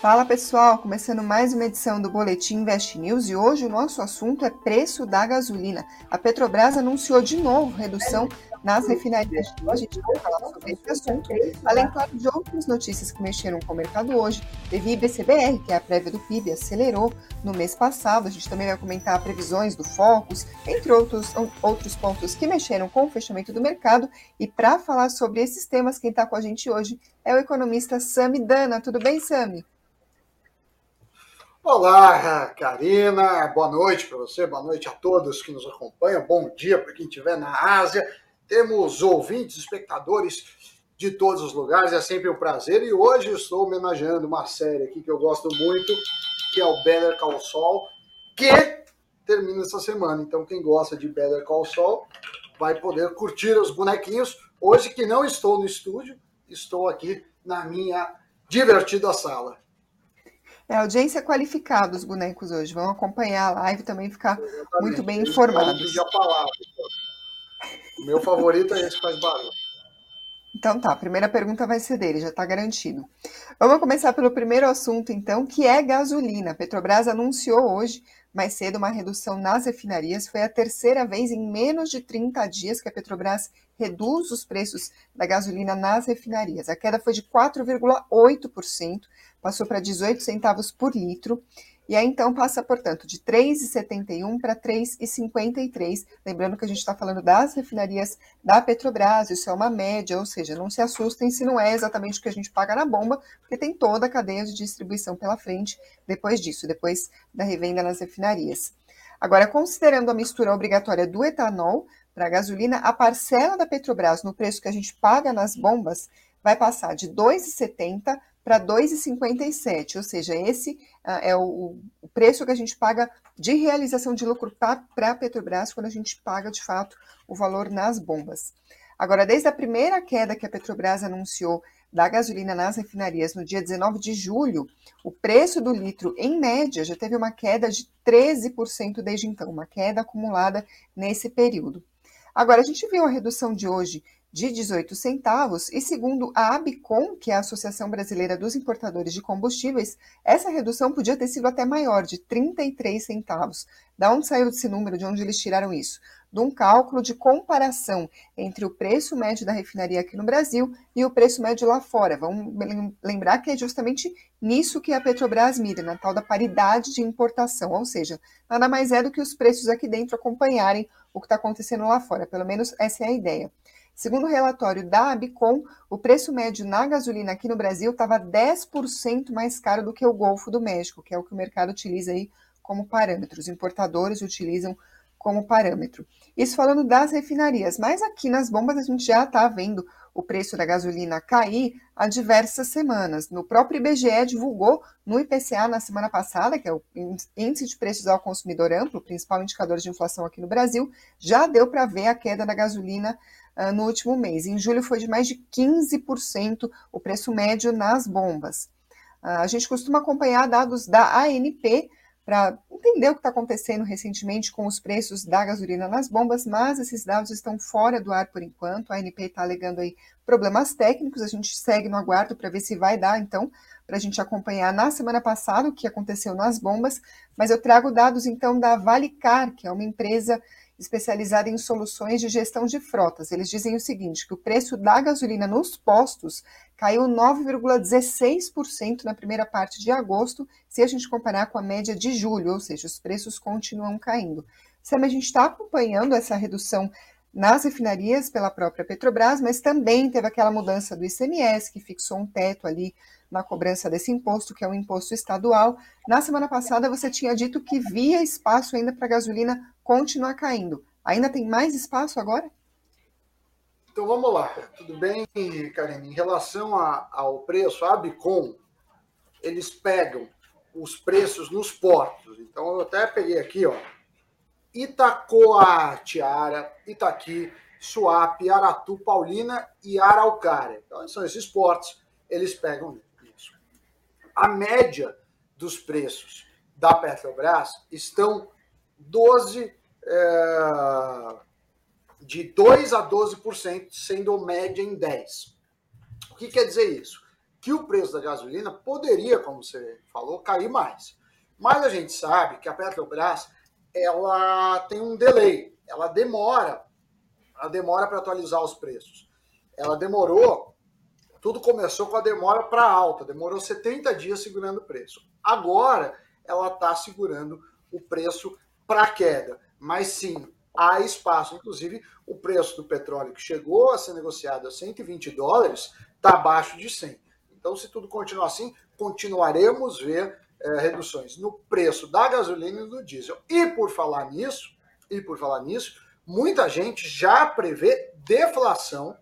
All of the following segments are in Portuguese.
Fala pessoal, começando mais uma edição do Boletim Invest News e hoje o nosso assunto é preço da gasolina. A Petrobras anunciou de novo redução nas refinarias. A gente vai falar sobre esse assunto, além claro, de outras notícias que mexeram com o mercado hoje. Teve IBCBR, que é a prévia do PIB, acelerou no mês passado. A gente também vai comentar previsões do Focus, entre outros, outros pontos que mexeram com o fechamento do mercado. E para falar sobre esses temas, quem está com a gente hoje é o economista Sami Dana. Tudo bem, Sami? Olá, Karina, boa noite para você, boa noite a todos que nos acompanham, bom dia para quem estiver na Ásia. Temos ouvintes, espectadores de todos os lugares, é sempre um prazer. E hoje estou homenageando uma série aqui que eu gosto muito, que é o Better Call Saul, que termina essa semana. Então, quem gosta de Better Call Saul vai poder curtir os bonequinhos. Hoje que não estou no estúdio, estou aqui na minha divertida sala. É audiência qualificada os bonecos hoje. Vão acompanhar a live e também ficar Exatamente. muito bem informados. A palavra. O meu favorito é esse que faz barulho. Então tá, a primeira pergunta vai ser dele, já está garantido. Vamos começar pelo primeiro assunto, então, que é gasolina. A Petrobras anunciou hoje, mais cedo, uma redução nas refinarias. Foi a terceira vez em menos de 30 dias que a Petrobras reduz os preços da gasolina nas refinarias. A queda foi de 4,8%, passou para 18 centavos por litro. E aí então passa, portanto, de 3,71 para 3,53. Lembrando que a gente está falando das refinarias da Petrobras, isso é uma média, ou seja, não se assustem se não é exatamente o que a gente paga na bomba, porque tem toda a cadeia de distribuição pela frente depois disso, depois da revenda nas refinarias. Agora, considerando a mistura obrigatória do etanol para a gasolina, a parcela da Petrobras no preço que a gente paga nas bombas vai passar de 2,70 para 2,57, ou seja, esse uh, é o, o, preço que a gente paga de realização de lucro para a Petrobras quando a gente paga de fato o valor nas bombas. Agora, desde a primeira queda que a Petrobras anunciou da gasolina nas refinarias no dia 19 de julho, o preço do litro, em média, já teve uma queda de 13% desde então, uma queda acumulada nesse período. Agora, a gente viu a redução de hoje de 18 centavos, e segundo a ABICOM, que é a Associação Brasileira dos Importadores de Combustíveis, essa redução podia ter sido até maior, de 33 centavos. Da onde saiu esse número? De onde eles tiraram isso? De um cálculo de comparação entre o preço médio da refinaria aqui no Brasil e o preço médio lá fora. Vamos lembrar que é justamente nisso que a Petrobras mira, na tal da paridade de importação, ou seja, nada mais é do que os preços aqui dentro acompanharem o que está acontecendo lá fora. Pelo menos essa é a ideia. Segundo o relatório da Abicom, o preço médio na gasolina aqui no Brasil estava 10% mais caro do que o Golfo do México, que é o que o mercado utiliza aí como parâmetro. Os importadores utilizam como parâmetro. Isso falando das refinarias, mas aqui nas bombas a gente já está vendo o preço da gasolina cair há diversas semanas. No próprio IBGE divulgou no IPCA na semana passada, que é o índice de preços ao consumidor amplo, principal indicador de inflação aqui no Brasil, já deu para ver a queda da gasolina uh, no último mês. Em julho foi de mais de 15% o preço médio nas bombas. Uh, a gente costuma acompanhar dados da ANP para entender o que está acontecendo recentemente com os preços da gasolina nas bombas, mas esses dados estão fora do ar por enquanto. A ANP está alegando aí problemas técnicos, a gente segue no aguardo para ver se vai dar, então, para a gente acompanhar na semana passada o que aconteceu nas bombas, mas eu trago dados então da Valicar, que é uma empresa especializada em soluções de gestão de frotas. Eles dizem o seguinte, que o preço da gasolina nos postos caiu 9,16% na primeira parte de agosto, se a gente comparar com a média de julho, ou seja, os preços continuam caindo. Sam, a gente está acompanhando essa redução nas refinarias pela própria Petrobras, mas também teve aquela mudança do ICMS, que fixou um teto ali na cobrança desse imposto, que é um imposto estadual. Na semana passada, você tinha dito que via espaço ainda para gasolina continuar caindo. Ainda tem mais espaço agora? Então vamos lá. Tudo bem, Karine? Em relação a, ao preço, a Abicom, eles pegam os preços nos portos. Então eu até peguei aqui, ó. Itacoatiara, Itaqui, Suape, Aratu, Paulina e Araucária. Então são esses portos, eles pegam isso. A média dos preços da Petrobras estão 12 é, de 2 a 12%, sendo média em 10%. O que quer dizer isso? que o preço da gasolina poderia, como você falou, cair mais. Mas a gente sabe que a Petrobras ela tem um delay, ela demora, ela demora para atualizar os preços. Ela demorou, tudo começou com a demora para alta, demorou 70 dias segurando o preço. Agora ela está segurando o preço para queda. Mas sim, há espaço. Inclusive, o preço do petróleo que chegou a ser negociado a 120 dólares está abaixo de 100. Então, se tudo continuar assim, continuaremos ver é, reduções no preço da gasolina e do diesel. E por falar nisso, e por falar nisso, muita gente já prevê deflação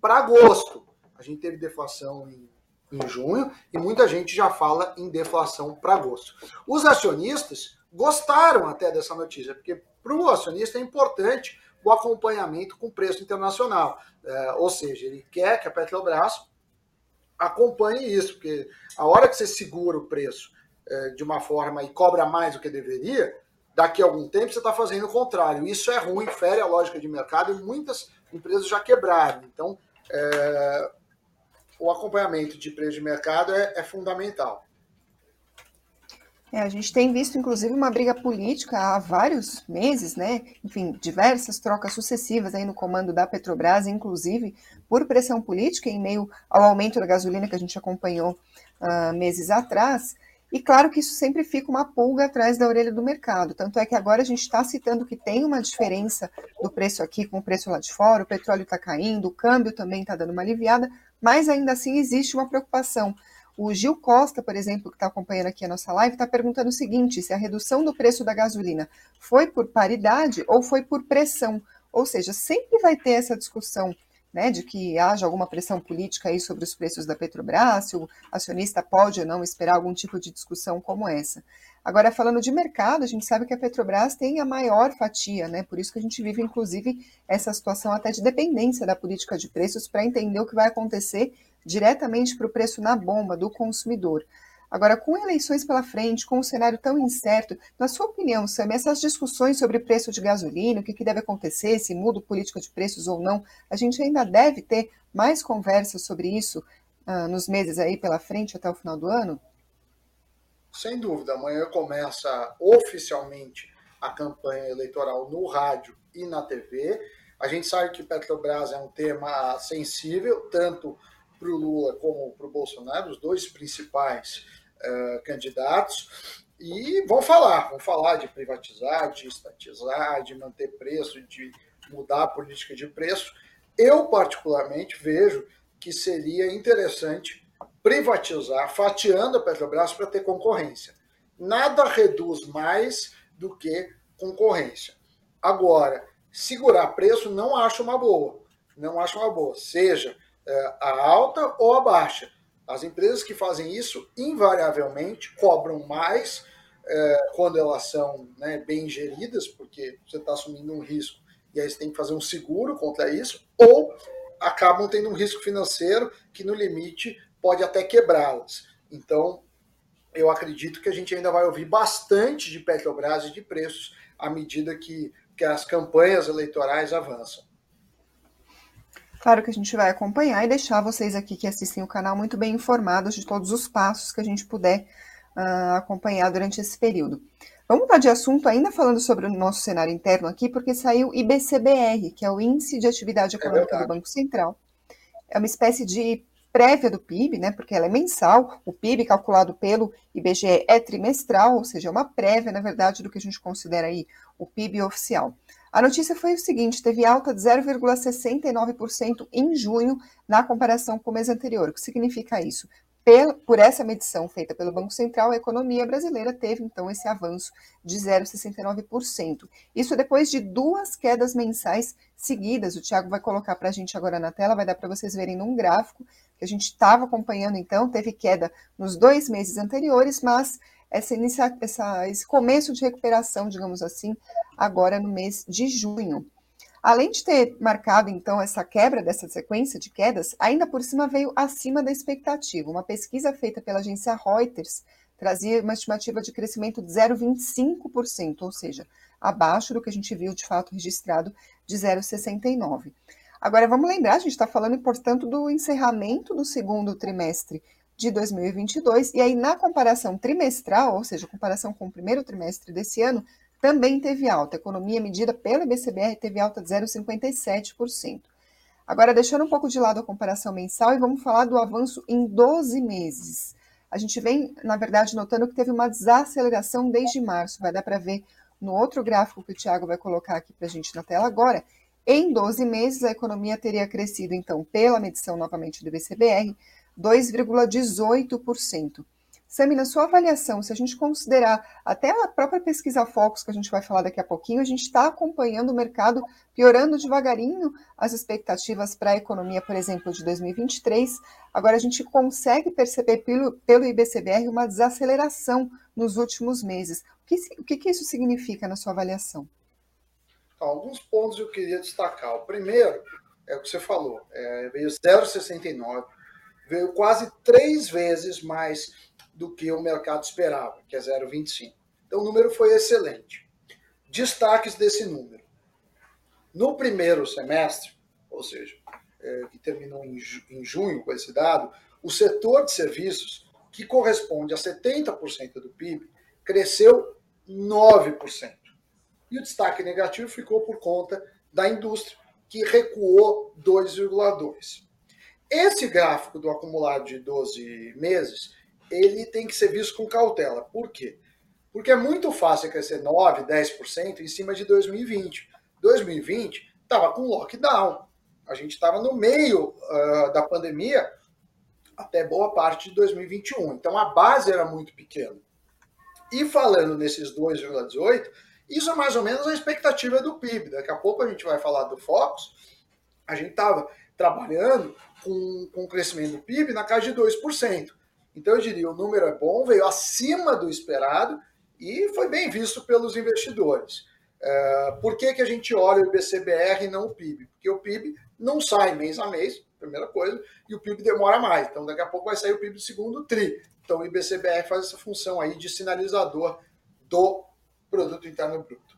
para agosto. A gente teve deflação em, em junho e muita gente já fala em deflação para agosto. Os acionistas gostaram até dessa notícia, porque para o acionista é importante o acompanhamento com preço internacional. É, ou seja, ele quer que a Petrobras acompanhe isso, porque a hora que você segura o preço é, de uma forma e cobra mais do que deveria, daqui a algum tempo você está fazendo o contrário. Isso é ruim, fere a lógica de mercado e muitas empresas já quebraram. Então, é, o acompanhamento de preço de mercado é, é fundamental. É, a gente tem visto, inclusive, uma briga política há vários meses, né? Enfim, diversas trocas sucessivas aí no comando da Petrobras, inclusive por pressão política, em meio ao aumento da gasolina que a gente acompanhou uh, meses atrás. E claro que isso sempre fica uma pulga atrás da orelha do mercado. Tanto é que agora a gente está citando que tem uma diferença do preço aqui com o preço lá de fora, o petróleo está caindo, o câmbio também está dando uma aliviada, mas ainda assim existe uma preocupação o Gil Costa, por exemplo, que está acompanhando aqui a nossa live, está perguntando o seguinte: se a redução do preço da gasolina foi por paridade ou foi por pressão? Ou seja, sempre vai ter essa discussão né, de que haja alguma pressão política aí sobre os preços da Petrobras, se o acionista pode ou não esperar algum tipo de discussão como essa. Agora, falando de mercado, a gente sabe que a Petrobras tem a maior fatia, né? Por isso que a gente vive, inclusive, essa situação até de dependência da política de preços para entender o que vai acontecer diretamente para o preço na bomba do consumidor. Agora, com eleições pela frente, com um cenário tão incerto, na sua opinião, Sam, essas discussões sobre preço de gasolina, o que, que deve acontecer, se muda política de preços ou não, a gente ainda deve ter mais conversas sobre isso uh, nos meses aí pela frente até o final do ano? Sem dúvida, amanhã começa oficialmente a campanha eleitoral no rádio e na TV. A gente sabe que Petrobras é um tema sensível, tanto para o Lula como para o Bolsonaro, os dois principais uh, candidatos, e vão falar, vão falar de privatizar, de estatizar, de manter preço, de mudar a política de preço. Eu, particularmente, vejo que seria interessante privatizar, fatiando a Petrobras para ter concorrência. Nada reduz mais do que concorrência. Agora, segurar preço não acho uma boa. Não acho uma boa. Seja a alta ou a baixa. As empresas que fazem isso, invariavelmente, cobram mais é, quando elas são né, bem geridas, porque você está assumindo um risco e aí você tem que fazer um seguro contra isso, ou acabam tendo um risco financeiro que, no limite, pode até quebrá-las. Então, eu acredito que a gente ainda vai ouvir bastante de Petrobras e de preços à medida que, que as campanhas eleitorais avançam. Claro que a gente vai acompanhar e deixar vocês aqui que assistem o canal muito bem informados de todos os passos que a gente puder uh, acompanhar durante esse período. Vamos mudar de assunto ainda falando sobre o nosso cenário interno aqui, porque saiu o IBCBR, que é o Índice de Atividade é Econômica é do Banco Central. É uma espécie de prévia do PIB, né, porque ela é mensal, o PIB calculado pelo IBGE é trimestral, ou seja, é uma prévia, na verdade, do que a gente considera aí o PIB oficial. A notícia foi o seguinte: teve alta de 0,69% em junho na comparação com o mês anterior. O que significa isso? Por essa medição feita pelo Banco Central, a economia brasileira teve então esse avanço de 0,69%. Isso depois de duas quedas mensais seguidas. O Tiago vai colocar para a gente agora na tela, vai dar para vocês verem num gráfico que a gente estava acompanhando então. Teve queda nos dois meses anteriores, mas essa, inicia, essa, esse começo de recuperação, digamos assim, agora no mês de junho. Além de ter marcado, então, essa quebra dessa sequência de quedas, ainda por cima veio acima da expectativa. Uma pesquisa feita pela agência Reuters trazia uma estimativa de crescimento de 0,25%, ou seja, abaixo do que a gente viu de fato registrado de 0,69%. Agora, vamos lembrar, a gente está falando, portanto, do encerramento do segundo trimestre de 2022. E aí, na comparação trimestral, ou seja, comparação com o primeiro trimestre desse ano, também teve alta. A economia medida pelo IBCBR teve alta de 0,57%. Agora, deixando um pouco de lado a comparação mensal, e vamos falar do avanço em 12 meses. A gente vem, na verdade, notando que teve uma desaceleração desde março. Vai dar para ver no outro gráfico que o Tiago vai colocar aqui para a gente na tela agora. Em 12 meses, a economia teria crescido, então, pela medição novamente do IBCBR, 2,18%. Sami, na sua avaliação, se a gente considerar até a própria pesquisa Focus, que a gente vai falar daqui a pouquinho, a gente está acompanhando o mercado piorando devagarinho as expectativas para a economia, por exemplo, de 2023. Agora, a gente consegue perceber pelo, pelo IBCBR uma desaceleração nos últimos meses. O que, o que, que isso significa na sua avaliação? Alguns pontos eu queria destacar. O primeiro é o que você falou, é, veio 0,69, veio quase três vezes mais do que o mercado esperava, que é 0,25. Então o número foi excelente. Destaques desse número. No primeiro semestre, ou seja, é, que terminou em, em junho com esse dado, o setor de serviços, que corresponde a 70% do PIB, cresceu 9%. E o destaque negativo ficou por conta da indústria, que recuou 2,2%. Esse gráfico do acumulado de 12 meses ele tem que ser visto com cautela. Por quê? Porque é muito fácil crescer 9%, 10% em cima de 2020. 2020 estava com lockdown. A gente estava no meio uh, da pandemia até boa parte de 2021. Então a base era muito pequena. E falando nesses 2,18, isso é mais ou menos a expectativa do PIB. Daqui a pouco a gente vai falar do Focus. A gente estava trabalhando com, com crescimento do PIB na casa de 2%. Então, eu diria, o número é bom, veio acima do esperado e foi bem visto pelos investidores. É, por que, que a gente olha o IBCBR e não o PIB? Porque o PIB não sai mês a mês, primeira coisa, e o PIB demora mais. Então, daqui a pouco vai sair o PIB do segundo TRI. Então, o IBCBR faz essa função aí de sinalizador do Produto Interno Bruto.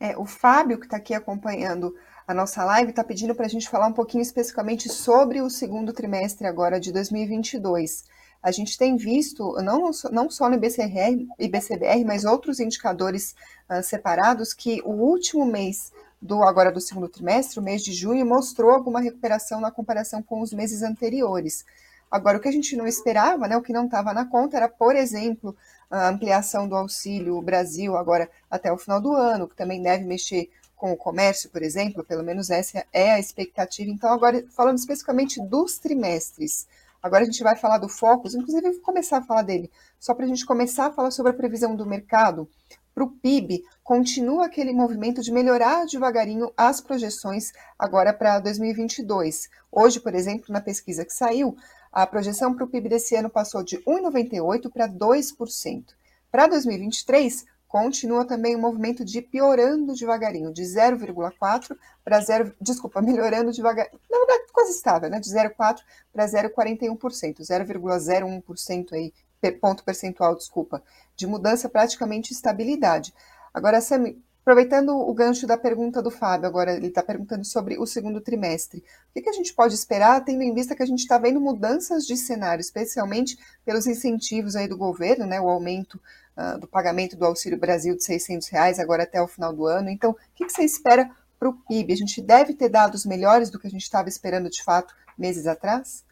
É, o Fábio, que está aqui acompanhando a nossa live está pedindo para a gente falar um pouquinho especificamente sobre o segundo trimestre agora de 2022. A gente tem visto, não, não só no IBCR, IBCBR, mas outros indicadores uh, separados, que o último mês do agora do segundo trimestre, o mês de junho, mostrou alguma recuperação na comparação com os meses anteriores. Agora, o que a gente não esperava, né, o que não estava na conta, era, por exemplo, a ampliação do Auxílio Brasil agora até o final do ano, que também deve mexer com o comércio, por exemplo, pelo menos essa é a expectativa. Então, agora, falando especificamente dos trimestres, agora a gente vai falar do Focus, inclusive vou começar a falar dele, só para a gente começar a falar sobre a previsão do mercado. Para o PIB, continua aquele movimento de melhorar devagarinho as projeções agora para 2022. Hoje, por exemplo, na pesquisa que saiu, a projeção para o PIB desse ano passou de 1,98% para 2%. Para 2023, continua também o movimento de piorando devagarinho, de 0,4 para 0, desculpa, melhorando devagar, na verdade quase estável, né, de 0,4 para 0,41%, 0,01% aí, ponto percentual, desculpa, de mudança praticamente estabilidade. Agora, Sami, aproveitando o gancho da pergunta do Fábio, agora ele está perguntando sobre o segundo trimestre. O que, a gente pode esperar, tendo em vista que a gente está vendo mudanças de cenário, especialmente pelos incentivos aí do governo, né, o aumento uh, do pagamento do Auxílio Brasil de 600 reais agora até o final do ano. Então, o que, que você espera para o PIB? A gente deve ter dados melhores do que a gente estava esperando de fato meses atrás?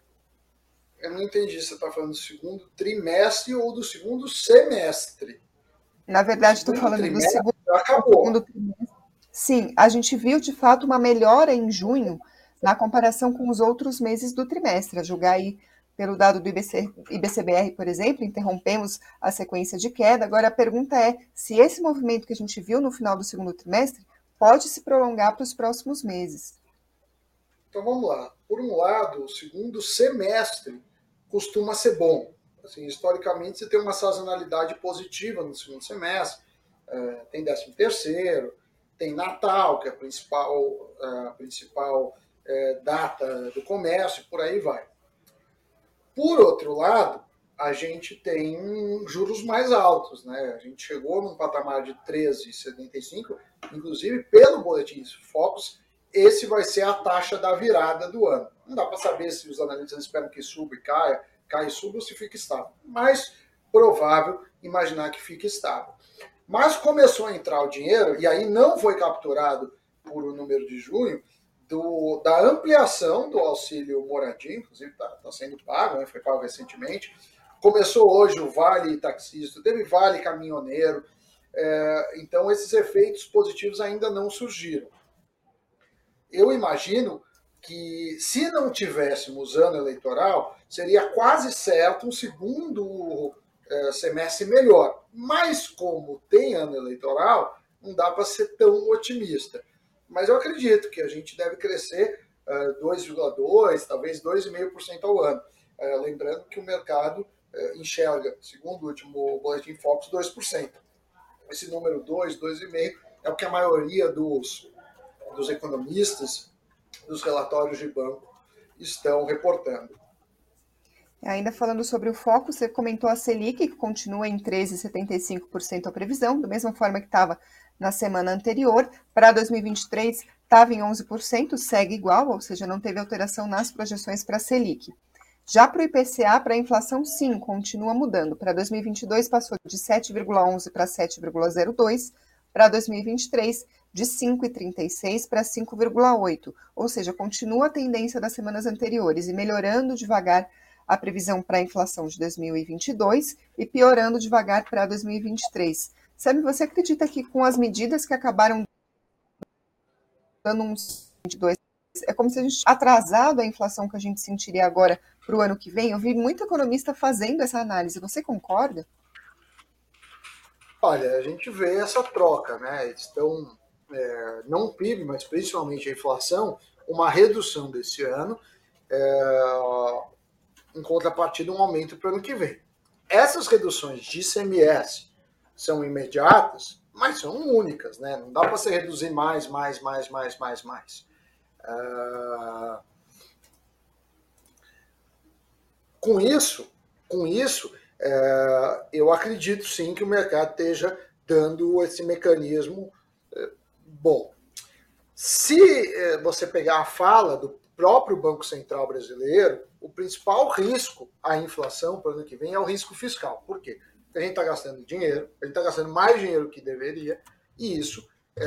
Eu não entendi. Você está falando do segundo trimestre ou do segundo semestre? Na verdade, estou falando do segundo, do segundo trimestre. Sim, a gente viu de fato uma melhora em junho na comparação com os outros meses do trimestre, a julgar aí pelo dado do IBC, IBCBR, por exemplo, interrompemos a sequência de queda. Agora a pergunta é se esse movimento que a gente viu no final do segundo trimestre pode se prolongar para os próximos meses. Então vamos lá. Por um lado, o segundo semestre costuma ser bom. Assim, historicamente, você tem uma sazonalidade positiva no segundo semestre. É, tem 13 terceiro, tem Natal, que é a principal, a principal é, data do comércio, por aí vai. Por outro lado, a gente tem juros mais altos, né? A gente chegou num patamar de 13,75, inclusive pelo boletim Focus, esse vai ser a taxa da virada do ano. Não dá para saber se os analistas esperam que suba e caia, caia e suba ou se fica estável. Mas provável imaginar que fique estável. Mas começou a entrar o dinheiro, e aí não foi capturado por o número de junho, do, da ampliação do auxílio moradia, inclusive está tá sendo pago, né, foi pago recentemente. Começou hoje o Vale Taxista, teve Vale Caminhoneiro, é, então esses efeitos positivos ainda não surgiram. Eu imagino que se não tivéssemos ano eleitoral, seria quase certo um segundo é, semestre melhor. Mas como tem ano eleitoral, não dá para ser tão otimista. Mas eu acredito que a gente deve crescer uh, 2,2%, talvez 2,5% ao ano. Uh, lembrando que o mercado uh, enxerga, segundo o último Boletim Focus, 2%. Esse número 2, 2,5% é o que a maioria dos, dos economistas, dos relatórios de banco, estão reportando. Ainda falando sobre o foco, você comentou a Selic, que continua em 13,75% a previsão, da mesma forma que estava na semana anterior. Para 2023, estava em 11%, segue igual, ou seja, não teve alteração nas projeções para a Selic. Já para o IPCA, para a inflação, sim, continua mudando. Para 2022, passou de 7,11 para 7,02. Para 2023, de 5,36 para 5,8. Ou seja, continua a tendência das semanas anteriores e melhorando devagar a previsão para a inflação de 2022 e piorando devagar para 2023. Sabe, você acredita que com as medidas que acabaram dando uns 22, é como se a gente atrasado a inflação que a gente sentiria agora para o ano que vem? Eu vi muito economista fazendo essa análise. Você concorda? Olha, a gente vê essa troca, né? Estão, é, não o PIB, mas principalmente a inflação, uma redução desse ano. É, em contrapartida, um aumento para o ano que vem. Essas reduções de ICMS são imediatas, mas são únicas, né? Não dá para você reduzir mais, mais, mais, mais, mais, mais. Uh... Com isso, com isso, uh, eu acredito sim que o mercado esteja dando esse mecanismo bom. Se eh, você pegar a fala do próprio Banco Central brasileiro, o principal risco à inflação para o ano que vem é o risco fiscal. Por quê? Porque a gente está gastando dinheiro, a gente está gastando mais dinheiro que deveria, e isso é,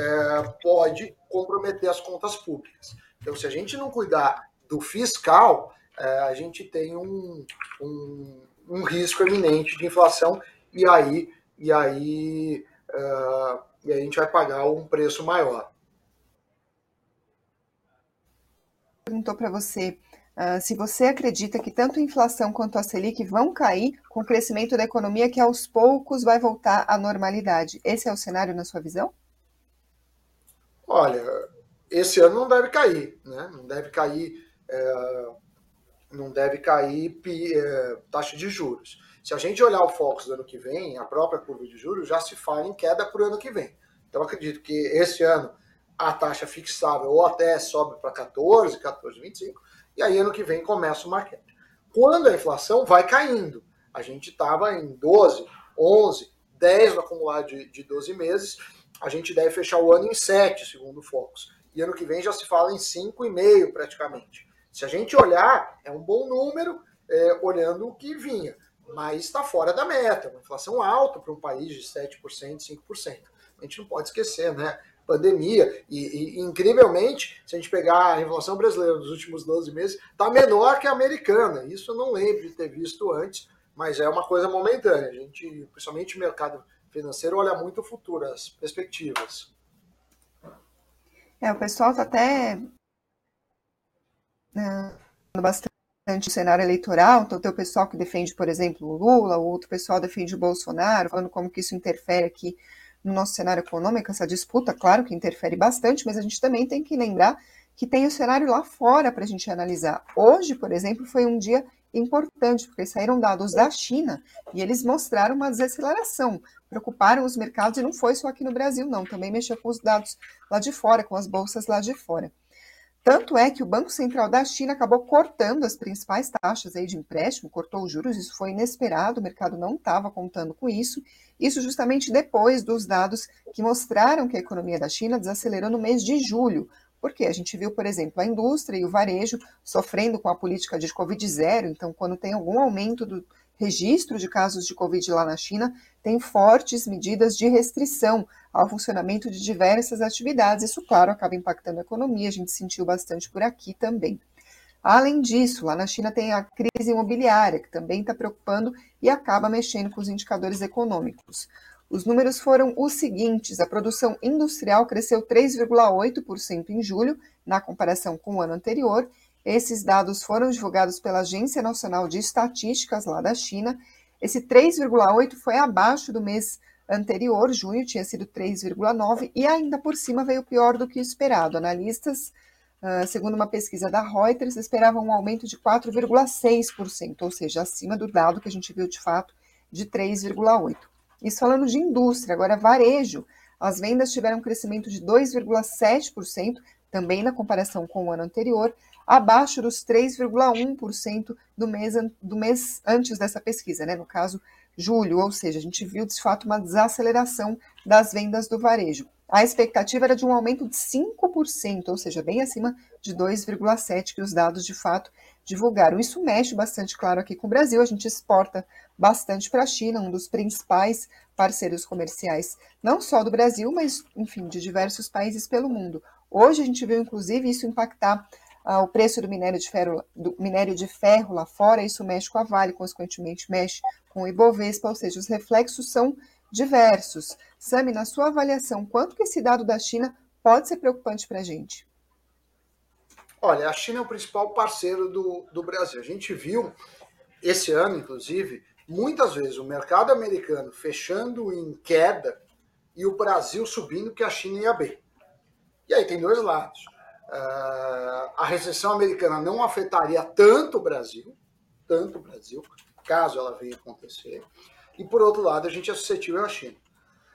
pode comprometer as contas públicas. Então, se a gente não cuidar do fiscal, é, a gente tem um, um, um, risco eminente de inflação, e aí, e aí, e a gente vai pagar um preço maior. perguntou para você uh, se você acredita que tanto a inflação quanto a Selic vão cair com o crescimento da economia que aos poucos vai voltar à normalidade. Esse é o cenário na sua visão? Olha, esse ano não deve cair, né? Não deve cair, é, não deve cair é, taxa de juros. Se a gente olhar o Focus do ano que vem, a própria curva de juros já se fala em queda para o ano que vem. Então acredito que esse ano a taxa fixável ou até sobe para 14, 14,25, e aí ano que vem começa uma queda. Quando a inflação vai caindo, a gente estava em 12, 11, 10 no acumulado de, de 12 meses, a gente deve fechar o ano em 7, segundo o Focus. E ano que vem já se fala em 5,5 praticamente. Se a gente olhar, é um bom número, é, olhando o que vinha, mas está fora da meta, uma inflação alta para um país de 7%, 5%. A gente não pode esquecer, né? pandemia. E, e, incrivelmente, se a gente pegar a inflação brasileira dos últimos 12 meses, está menor que a americana. Isso eu não lembro de ter visto antes, mas é uma coisa momentânea. A gente, principalmente o mercado financeiro, olha muito o futuro, as perspectivas. É, o pessoal está até né, bastante o cenário eleitoral, então tem o pessoal que defende, por exemplo, o Lula, o outro pessoal defende o Bolsonaro, falando como que isso interfere aqui no nosso cenário econômico, essa disputa, claro que interfere bastante, mas a gente também tem que lembrar que tem o cenário lá fora para a gente analisar. Hoje, por exemplo, foi um dia importante, porque saíram dados da China e eles mostraram uma desaceleração, preocuparam os mercados e não foi só aqui no Brasil, não, também mexeu com os dados lá de fora, com as bolsas lá de fora. Tanto é que o Banco Central da China acabou cortando as principais taxas aí de empréstimo, cortou os juros, isso foi inesperado, o mercado não estava contando com isso. Isso justamente depois dos dados que mostraram que a economia da China desacelerou no mês de julho. Porque a gente viu, por exemplo, a indústria e o varejo sofrendo com a política de Covid zero, então, quando tem algum aumento do registro de casos de Covid lá na China, tem fortes medidas de restrição ao funcionamento de diversas atividades. Isso, claro, acaba impactando a economia, a gente sentiu bastante por aqui também. Além disso, lá na China tem a crise imobiliária, que também está preocupando e acaba mexendo com os indicadores econômicos. Os números foram os seguintes: a produção industrial cresceu 3,8% em julho, na comparação com o ano anterior. Esses dados foram divulgados pela Agência Nacional de Estatísticas lá da China. Esse 3,8 foi abaixo do mês anterior, junho tinha sido 3,9 e ainda por cima veio pior do que esperado. Analistas Uh, segundo uma pesquisa da Reuters, esperavam um aumento de 4,6%, ou seja, acima do dado que a gente viu de fato de 3,8%. Isso falando de indústria, agora varejo, as vendas tiveram um crescimento de 2,7%, também na comparação com o ano anterior, abaixo dos 3,1% do mês, do mês antes dessa pesquisa, né? no caso, julho, ou seja, a gente viu de fato uma desaceleração das vendas do varejo. A expectativa era de um aumento de 5%, ou seja, bem acima de 2,7% que os dados de fato divulgaram. Isso mexe bastante, claro, aqui com o Brasil. A gente exporta bastante para a China, um dos principais parceiros comerciais, não só do Brasil, mas, enfim, de diversos países pelo mundo. Hoje a gente viu, inclusive, isso impactar ah, o preço do minério de ferro, do minério de ferro lá fora, isso mexe com a Vale, consequentemente mexe com o Ibovespa, ou seja, os reflexos são diversos. Sami, na sua avaliação, quanto que esse dado da China pode ser preocupante para a gente? Olha, a China é o principal parceiro do, do Brasil. A gente viu esse ano, inclusive, muitas vezes o mercado americano fechando em queda e o Brasil subindo que a China ia bem. E aí tem dois lados. Uh, a recessão americana não afetaria tanto o Brasil, tanto o Brasil, caso ela venha acontecer e por outro lado a gente é suscetível à China.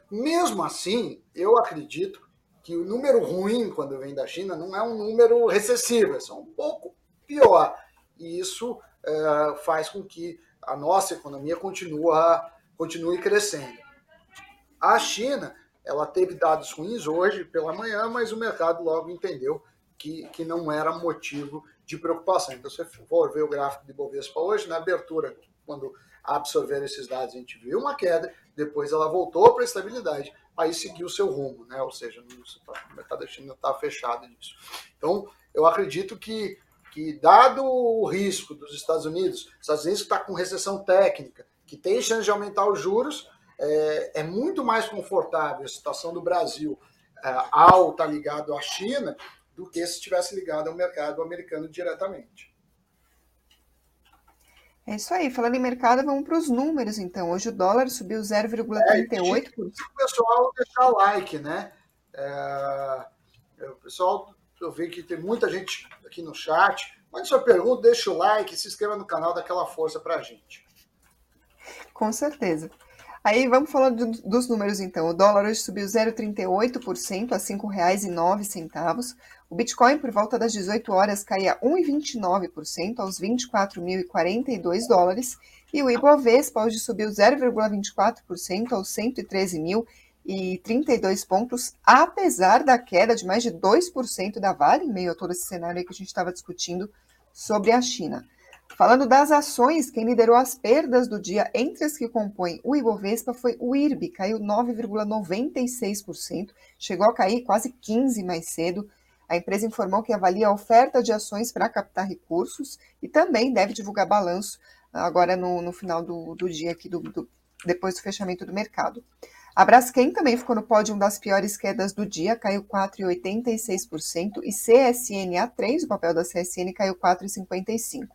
Mesmo assim, eu acredito que o número ruim quando vem da China não é um número recessivo, é só um pouco pior. E isso é, faz com que a nossa economia continue, continue crescendo. A China, ela teve dados ruins hoje pela manhã, mas o mercado logo entendeu que, que não era motivo de preocupação. Então, você for ver o gráfico de Bovespa hoje, na abertura, quando absorver esses dados, a gente viu uma queda, depois ela voltou para a estabilidade, aí seguiu o seu rumo, né? Ou seja, o mercado China está fechado nisso. Então, eu acredito que, que, dado o risco dos Estados Unidos, os Estados Unidos está com recessão técnica, que tem chance de aumentar os juros, é, é muito mais confortável a situação do Brasil é, ao estar ligado à China do que se estivesse ligado ao mercado americano diretamente. É isso aí. Falando em mercado, vamos para os números, então. Hoje o dólar subiu 0,38%. É, o pessoal deixar like, né? É, o pessoal, eu vi que tem muita gente aqui no chat. Mande sua pergunta, deixa o like, se inscreva no canal, dá aquela força para a gente. Com certeza. Aí vamos falar do, dos números então. O dólar hoje subiu 0,38% a R$ 5,09. O Bitcoin, por volta das 18 horas, caía 1,29% aos 24.042 dólares. E o Ibovespa hoje subiu 0,24% aos 113.032 pontos, apesar da queda de mais de 2% da Vale, em meio a todo esse cenário que a gente estava discutindo sobre a China. Falando das ações, quem liderou as perdas do dia entre as que compõem o Ibovespa foi o IRB, caiu 9,96%, chegou a cair quase 15% mais cedo. A empresa informou que avalia a oferta de ações para captar recursos e também deve divulgar balanço agora no, no final do, do dia, aqui do, do, depois do fechamento do mercado. A Braskem também ficou no pódio das piores quedas do dia, caiu 4,86%, e CSNA3, o papel da CSN, caiu 4,55%.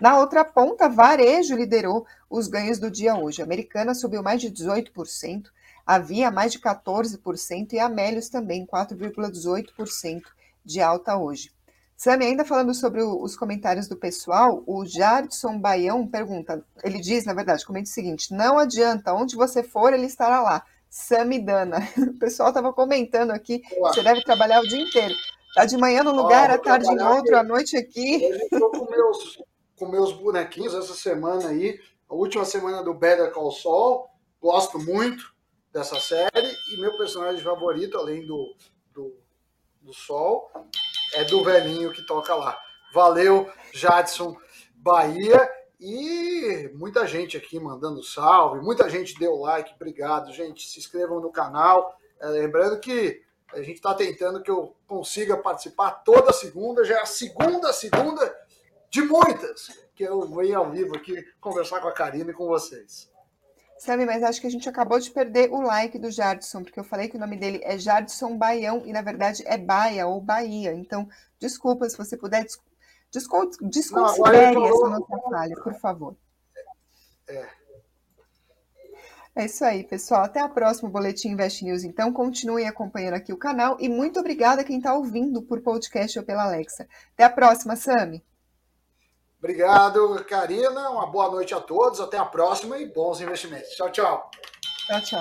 Na outra ponta, varejo liderou os ganhos do dia hoje. A Americana subiu mais de 18%, a Via mais de 14% e a Amélios também 4,18% de alta hoje. Sami, ainda falando sobre o, os comentários do pessoal, o Jardson Baião pergunta, ele diz, na verdade, comente o seguinte, não adianta, onde você for, ele estará lá. Sami Dana. O pessoal estava comentando aqui, você deve trabalhar o dia inteiro. Tá de manhã num lugar, à tarde em outro, à noite aqui. Eu estou com meus com meus bonequinhos essa semana aí, a última semana do Better Call Saul. Gosto muito dessa série e meu personagem favorito, além do, do, do Sol é do velhinho que toca lá. Valeu, Jadson Bahia. E muita gente aqui mandando salve, muita gente deu like, obrigado, gente. Se inscrevam no canal. É, lembrando que a gente está tentando que eu consiga participar toda segunda, já é a segunda segunda de muitas que eu venho ao vivo aqui conversar com a Karina e com vocês. Sabe, mas acho que a gente acabou de perder o like do Jardson, porque eu falei que o nome dele é Jardson Baião e na verdade é Baia ou Bahia. Então, desculpa se você puder descon desconsidere Não, essa nossa falha, por favor. É. É isso aí, pessoal. Até a próxima Boletim Invest News. Então, continuem acompanhando aqui o canal e muito obrigada a quem está ouvindo por podcast ou pela Alexa. Até a próxima, Sami. Obrigado, Karina. Uma boa noite a todos. Até a próxima e bons investimentos. Tchau, tchau. Tchau, tchau.